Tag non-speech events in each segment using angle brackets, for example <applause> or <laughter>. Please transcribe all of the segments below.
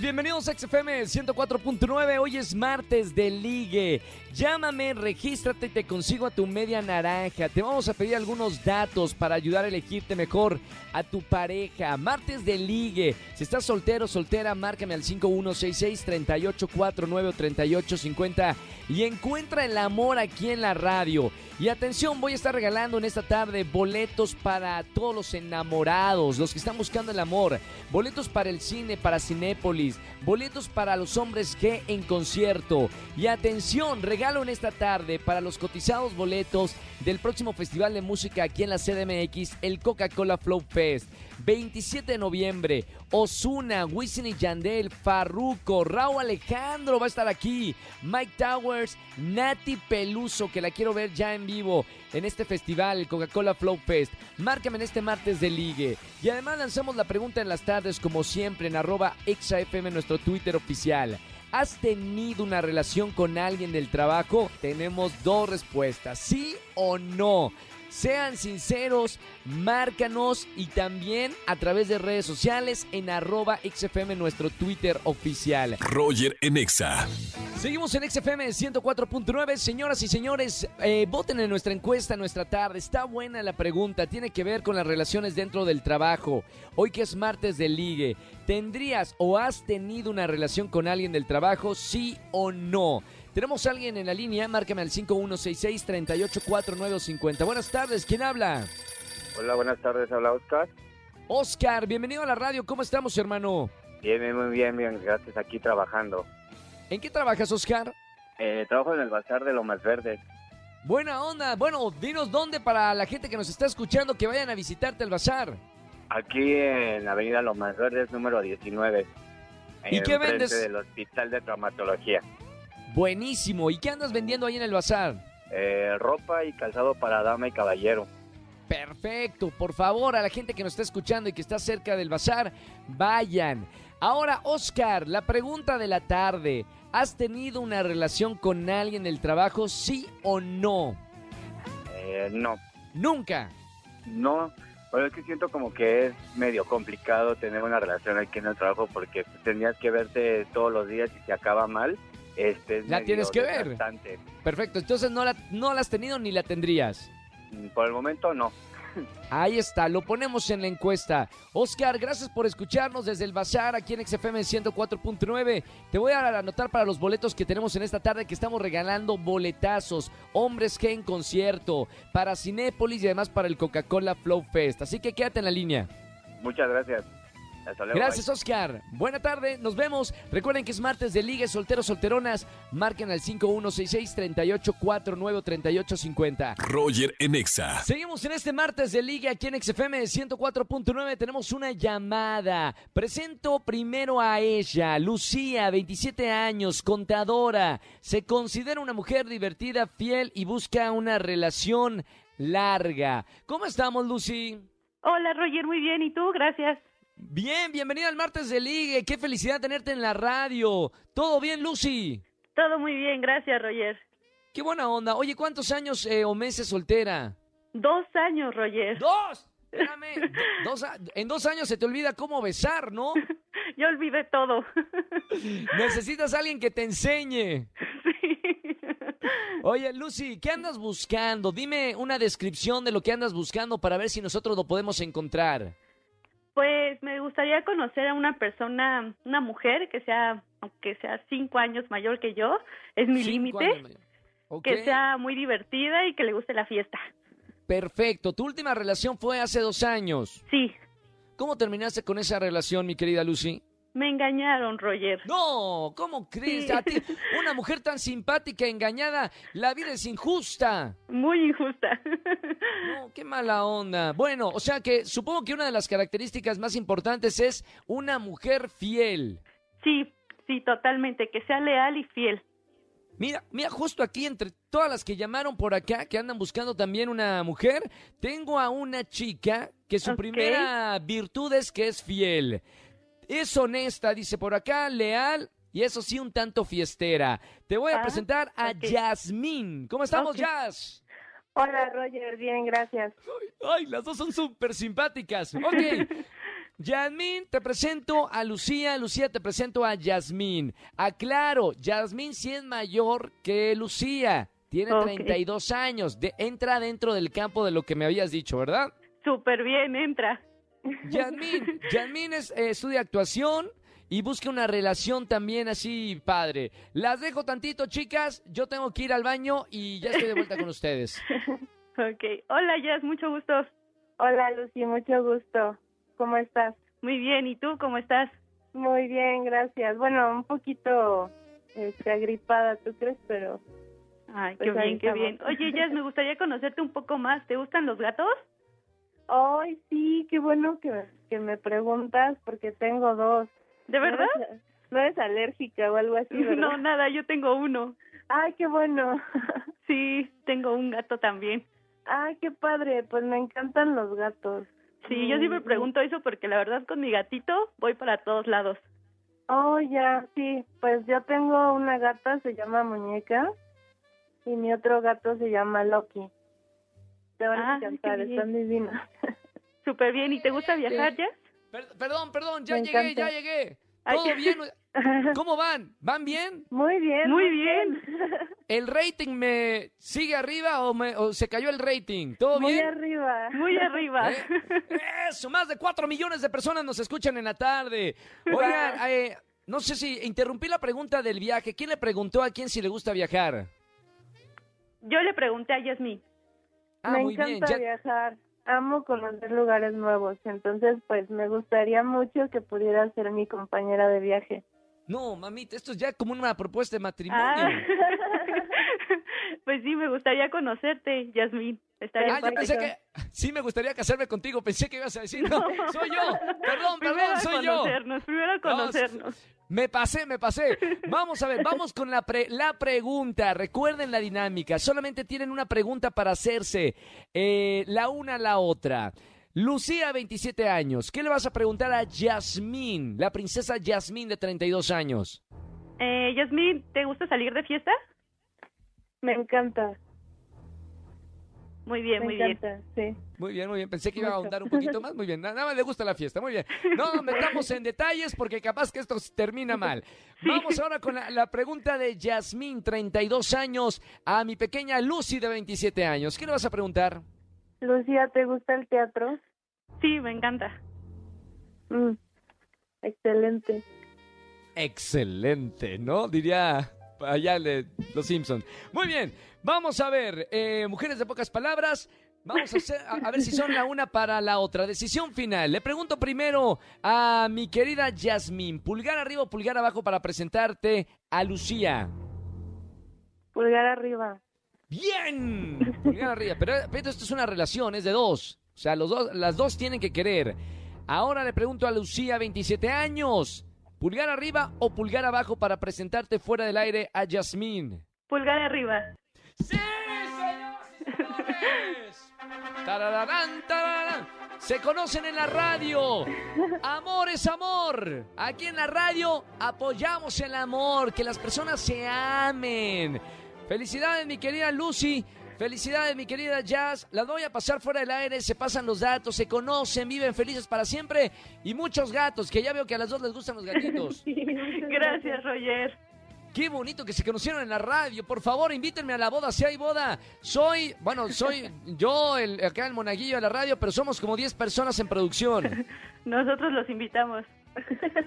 bienvenidos a XFM 104.9. Hoy es martes de ligue. Llámame, regístrate y te consigo a tu media naranja. Te vamos a pedir algunos datos para ayudar a elegirte mejor a tu pareja. Martes de ligue. Si estás soltero soltera, márcame al 5166-3849 o 3850 y encuentra el amor aquí en la radio. Y atención, voy a estar regalando en esta tarde boletos para todos los enamorados, los que están buscando el amor. Boletos para el cine, para Cinépolis. Boletos para los hombres G en concierto. Y atención, regalo en esta tarde para los cotizados boletos del próximo Festival de Música aquí en la CDMX, el Coca-Cola Flow Fest. 27 de noviembre, Osuna, Wisin y Yandel, Farruko, Raúl Alejandro va a estar aquí, Mike Towers, Nati Peluso, que la quiero ver ya en vivo en este festival, Coca-Cola Flow Fest. Márcame en este martes de ligue. Y además lanzamos la pregunta en las tardes, como siempre, en arroba exafm, nuestro Twitter oficial. ¿Has tenido una relación con alguien del trabajo? Tenemos dos respuestas, sí o no. Sean sinceros, márcanos y también a través de redes sociales en arroba XFM, nuestro Twitter oficial. Roger en Exa. Seguimos en XFM 104.9. Señoras y señores, eh, voten en nuestra encuesta nuestra tarde. Está buena la pregunta. Tiene que ver con las relaciones dentro del trabajo. Hoy que es martes de ligue, ¿tendrías o has tenido una relación con alguien del trabajo? Sí o no. Tenemos a alguien en la línea, márcame al 5166-384950. Buenas tardes, ¿quién habla? Hola, buenas tardes, habla Oscar. Oscar, bienvenido a la radio, ¿cómo estamos, hermano? Bien, bien, muy bien, bien, gracias, aquí trabajando. ¿En qué trabajas, Oscar? Eh, trabajo en el Bazar de Lomas Verdes. Buena onda, bueno, dinos dónde para la gente que nos está escuchando que vayan a visitarte el bazar. Aquí en la avenida Lomas Verdes, número 19. ¿Y qué vendes? del Hospital de Traumatología. Buenísimo, ¿y qué andas vendiendo ahí en el bazar? Eh, ropa y calzado para dama y caballero. Perfecto, por favor, a la gente que nos está escuchando y que está cerca del bazar, vayan. Ahora, Oscar, la pregunta de la tarde. ¿Has tenido una relación con alguien del trabajo, sí o no? Eh, no, Nunca. no, pero es que siento como que es medio complicado tener una relación aquí en el trabajo porque tenías que verte todos los días y se acaba mal. Este, es La tienes que ver. Perfecto, entonces no la, no la has tenido ni la tendrías. Mm, Por el momento no. <laughs> Ahí está, lo ponemos en la encuesta. Oscar, gracias por escucharnos desde el Bazar aquí en XFM 104.9. Te voy a anotar para los boletos que tenemos en esta tarde que estamos regalando boletazos, hombres que en concierto, para Cinépolis y además para el Coca-Cola Flow Fest. Así que quédate en la línea. Muchas gracias. Hasta luego. Gracias, Oscar. Buena tarde, nos vemos. Recuerden que es martes de Liga Solteros Solteronas. Marquen al 5166-3849-3850. Roger en Exa. Seguimos en este martes de Liga aquí en XFM 104.9. Tenemos una llamada. Presento primero a ella, Lucía, 27 años, contadora. Se considera una mujer divertida, fiel y busca una relación larga. ¿Cómo estamos, Lucy? Hola Roger, muy bien. ¿Y tú? Gracias. Bien, bienvenida al martes de Ligue. Qué felicidad tenerte en la radio. ¿Todo bien, Lucy? Todo muy bien, gracias Roger. Qué buena onda. Oye, ¿cuántos años eh, o meses soltera? Dos años, Roger. ¡Dos! Espérame. Do- <laughs> dos a- en dos años se te olvida cómo besar, ¿no? <laughs> Yo olvidé todo. <laughs> Necesitas a alguien que te enseñe. sí. Oye, Lucy, ¿qué andas buscando? Dime una descripción de lo que andas buscando para ver si nosotros lo podemos encontrar. Pues me gustaría conocer a una persona, una mujer que sea, aunque sea cinco años mayor que yo, es mi límite, que sea muy divertida y que le guste la fiesta. Perfecto. Tu última relación fue hace dos años. Sí, ¿Cómo terminaste con esa relación, mi querida Lucy? Me engañaron, Roger. No, ¿cómo crees? Sí. A ti, una mujer tan simpática, engañada, la vida es injusta. Muy injusta. <laughs> No, qué mala onda. Bueno, o sea que supongo que una de las características más importantes es una mujer fiel. sí, sí, totalmente, que sea leal y fiel. Mira, mira, justo aquí entre todas las que llamaron por acá, que andan buscando también una mujer, tengo a una chica que su primera virtud es que es fiel. Es honesta, dice por acá, leal y eso sí, un tanto fiestera. Te voy a Ah, presentar a ok. Yasmín. ¿Cómo estamos, Ok. Jazz? Hola Roger, bien, gracias. Ay, las dos son súper simpáticas. Ok. <laughs> Yasmín, te presento a Lucía. Lucía, te presento a Yasmín. Aclaro, Yasmín sí es mayor que Lucía. Tiene Ok. 32 años. De- entra dentro del campo de lo que me habías dicho, ¿verdad? Súper bien, entra. Yasmín, Yasmín es, eh, estudia actuación y busca una relación también así padre. Las dejo tantito, chicas. Yo tengo que ir al baño y ya estoy de vuelta con <laughs> ustedes. Ok. Hola, Jazz, mucho gusto. Hola Lucy, mucho gusto. ¿Cómo estás? Muy bien, ¿y tú cómo estás? Muy bien, gracias. Bueno, un poquito este, agripada, ¿tú crees? Pero Ay, Pues qué ahí bien, qué bien. Oye, Jazz, me gustaría conocerte un poco más. ¿Te gustan los gatos? Ay, sí, qué bueno que, que me preguntas porque tengo dos. ¿De verdad? ¿No eres, no eres alérgica o algo así, <laughs> verdad? No, nada, yo tengo uno. Ay, qué bueno. <laughs> Sí, tengo un gato también. Ay, qué padre. Pues me encantan los gatos. Sí, yo siempre Mm. pregunto eso porque la verdad con mi gatito voy para todos lados. Oh, ya, sí. Pues yo tengo una gata, se llama Muñeca, y mi otro gato se llama Loki. Te van Ah, a encantar, qué bien. están divinos. <laughs> Súper bien. ¿Y te gusta viajar, Jazz? Per- perdón, perdón, ya Me llegué, encanta. ya llegué. ¿Todo bien? <laughs> <laughs> ¿Cómo van? ¿Van bien? Muy bien. Muy bien. ¿El rating me sigue arriba o, me- o se cayó el rating? ¿Todo Muy bien? arriba. Muy arriba. ¿Eh? Eso, más de cuatro millones de personas nos escuchan en la tarde. Oigan, eh, no sé si interrumpí la pregunta del viaje. ¿Quién le preguntó a quién si le gusta viajar? Yo le pregunté a Yasmín. Ah, me muy bien. encanta ya- viajar. Amo conocer lugares nuevos. Entonces, pues me gustaría mucho que pudiera ser mi compañera de viaje. No, mamita, esto es ya como una propuesta de matrimonio. Ah. <laughs> pues sí, me gustaría conocerte, Yasmín. Estaría Ah, yo pensé que sí me gustaría casarme contigo. Pensé que ibas a decir, no, <laughs> soy yo. Perdón, Primero perdón, soy yo. conocernos, primero conocernos. Me pasé, me pasé. Vamos a ver, vamos con la, pre- la pregunta. Recuerden la dinámica. Solamente tienen una pregunta para hacerse. eh, la una a la otra. Lucía, 27 años. ¿Qué le vas a preguntar a Yasmín, la princesa Yasmín de 32 años? Eh, Yasmín, ¿te gusta salir de fiesta? Me encanta. Muy bien, me muy bien. sí. Muy bien, muy bien. Pensé que iba a ahondar un poquito más. Muy bien. Na- Nada más le gusta la fiesta. Muy bien. No <laughs> nos metamos en detalles porque capaz que esto termina mal. Vamos ahora con la, la pregunta de Yasmín, 32 años, a mi pequeña Lucy de 27 años. ¿Qué le vas a preguntar? Lucía, ¿te gusta el teatro? Sí, me encanta. Mm, Excelente. Excelente, ¿no? Diría allá de Los Simpsons. Muy bien, vamos a ver, eh, mujeres de pocas palabras, vamos a, hacer- a- a ver si son la una para la otra. Decisión final. Le pregunto primero a mi querida Yasmín, pulgar arriba o pulgar abajo para presentarte a Lucía. Pulgar arriba. Bien, pulgar arriba. Pero, pero esto es una relación, es de dos. O sea, los dos, las dos tienen que querer. Ahora le pregunto a Lucía, 27 años. ¿Pulgar arriba o pulgar abajo para presentarte fuera del aire a Yasmín? Pulgar arriba. ¡Sí, señores! <laughs> Tarararán, tararán. Se conocen en la radio. Amor es amor. Aquí en la radio apoyamos el amor, que las personas se amen. Felicidades, mi querida Lucy. Felicidades, mi querida Jazz. Las voy a pasar fuera del aire. Se pasan los datos, se conocen, viven felices para siempre. Y muchos gatos, que ya veo que a las dos les gustan los gatitos. <laughs> Gracias, Roger. Qué bonito que se conocieron en la radio. Por favor, invítenme a la boda si hay boda. Soy, bueno, soy <laughs> yo, el, acá el monaguillo de la radio, pero somos como 10 personas en producción. Nosotros los invitamos.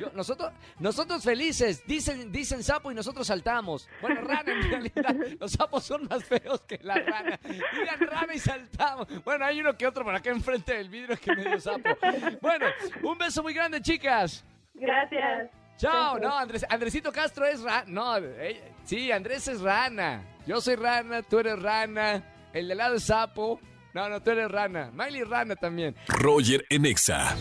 Yo- <laughs> nosotros, nosotros felices. Dicen, dicen sapo y nosotros saltamos. Bueno, rana en realidad. Los sapos son más feos que la rana. Digan rana y saltamos. Bueno, hay uno que otro por acá enfrente del vidrio que medio sapo. Bueno, un beso muy grande, chicas. Gracias. Chao, no, Andrés, Andresito Castro es rana. No, ella- sí, Andrés es rana. Yo soy rana, tú eres rana. El de lado es sapo. No, no, tú eres rana. Miley rana también. Roger en Exa.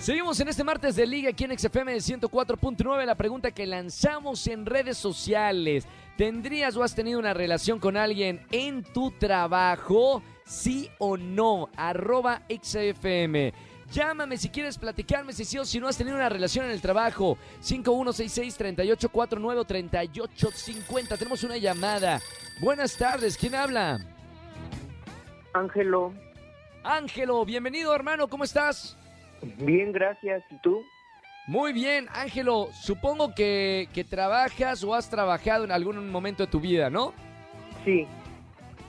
Seguimos en este martes de Liga aquí en XFM de 104.9. La pregunta que lanzamos en redes sociales. ¿Tendrías o has tenido una relación con alguien en tu trabajo? ¿Sí o no? Arroba XFM. Llámame si quieres platicarme si sí o si no has tenido una relación en el trabajo. 5166-3849-3850. Tenemos una llamada. Buenas tardes, ¿quién habla? Ángelo, Ángelo, bienvenido hermano, ¿cómo estás? bien, gracias. ¿Y tú? Muy bien, Ángelo, supongo que, que trabajas o has trabajado en algún momento de tu vida, ¿no? Sí,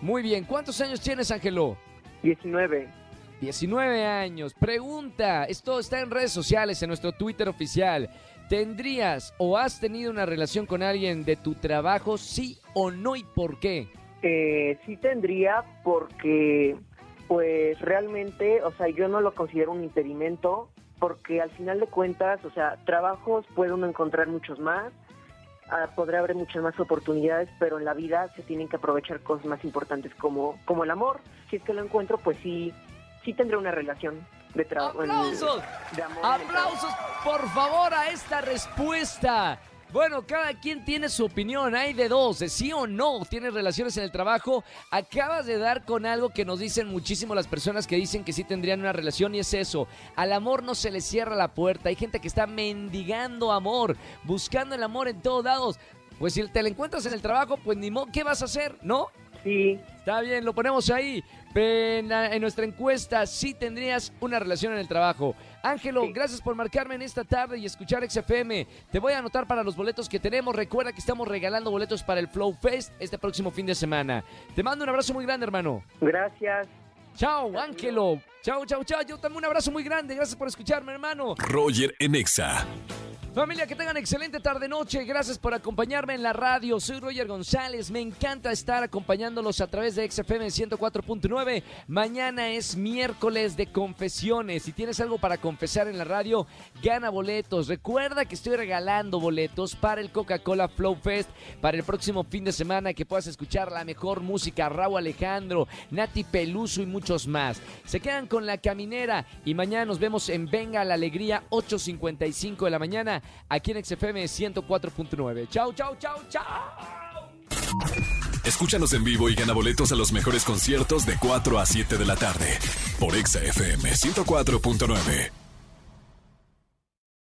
Muy bien, ¿cuántos años tienes, Ángelo? 19. 19 años. Pregunta, esto está en redes sociales, en nuestro Twitter oficial. ¿Tendrías o has tenido una relación con alguien de tu trabajo, sí o no y por qué? Eh, sí tendría porque, pues realmente, o sea, yo no lo considero un impedimento porque al final de cuentas, o sea, trabajos puede uno encontrar muchos más, ah, podrá haber muchas más oportunidades, pero en la vida se tienen que aprovechar cosas más importantes como, como el amor. Si es que lo encuentro, pues sí, sí tendré una relación de trabajo. ¡Aplausos! De amor ¡Aplausos, por favor, a esta respuesta! Bueno, cada quien tiene su opinión, hay de dos, de sí o no, tienes relaciones en el trabajo. Acabas de dar con algo que nos dicen muchísimo las personas que dicen que sí tendrían una relación y es eso, al amor no se le cierra la puerta, hay gente que está mendigando amor, buscando el amor en todos lados. Pues si te la encuentras en el trabajo, pues ni modo, ¿qué vas a hacer? ¿No? Sí, Está bien, lo ponemos ahí. En, la- en nuestra encuesta, sí tendrías una relación en el trabajo. Ángelo, Sí. gracias por marcarme en esta tarde y escuchar XFM. Te voy a anotar para los boletos que tenemos. Recuerda que estamos regalando boletos para el Flow Fest este próximo fin de semana. Te mando un abrazo muy grande, hermano. gracias. Chao, Ángelo. Chao, chao, chao. Yo también un abrazo muy grande. Gracias por escucharme, hermano. Roger en Exa. Familia, que tengan excelente tarde-noche. Gracias por acompañarme en la radio. Soy Roger González. Me encanta estar acompañándolos a través de XFM 104.9. Mañana es miércoles de confesiones. Si tienes algo para confesar en la radio, gana boletos. Recuerda que estoy regalando boletos para el Coca-Cola Flow Fest para el próximo fin de semana que puedas escuchar la mejor música. Raúl Alejandro, Nati Peluso y muchos más. Se quedan con la caminera y mañana nos vemos en Venga la Alegría 8.55 de la mañana aquí en XFM 104.9. Chau, chau, chau, chau. Escúchanos en vivo y gana boletos a los mejores conciertos de 4 a 7 de la tarde por Exa FM 104.9.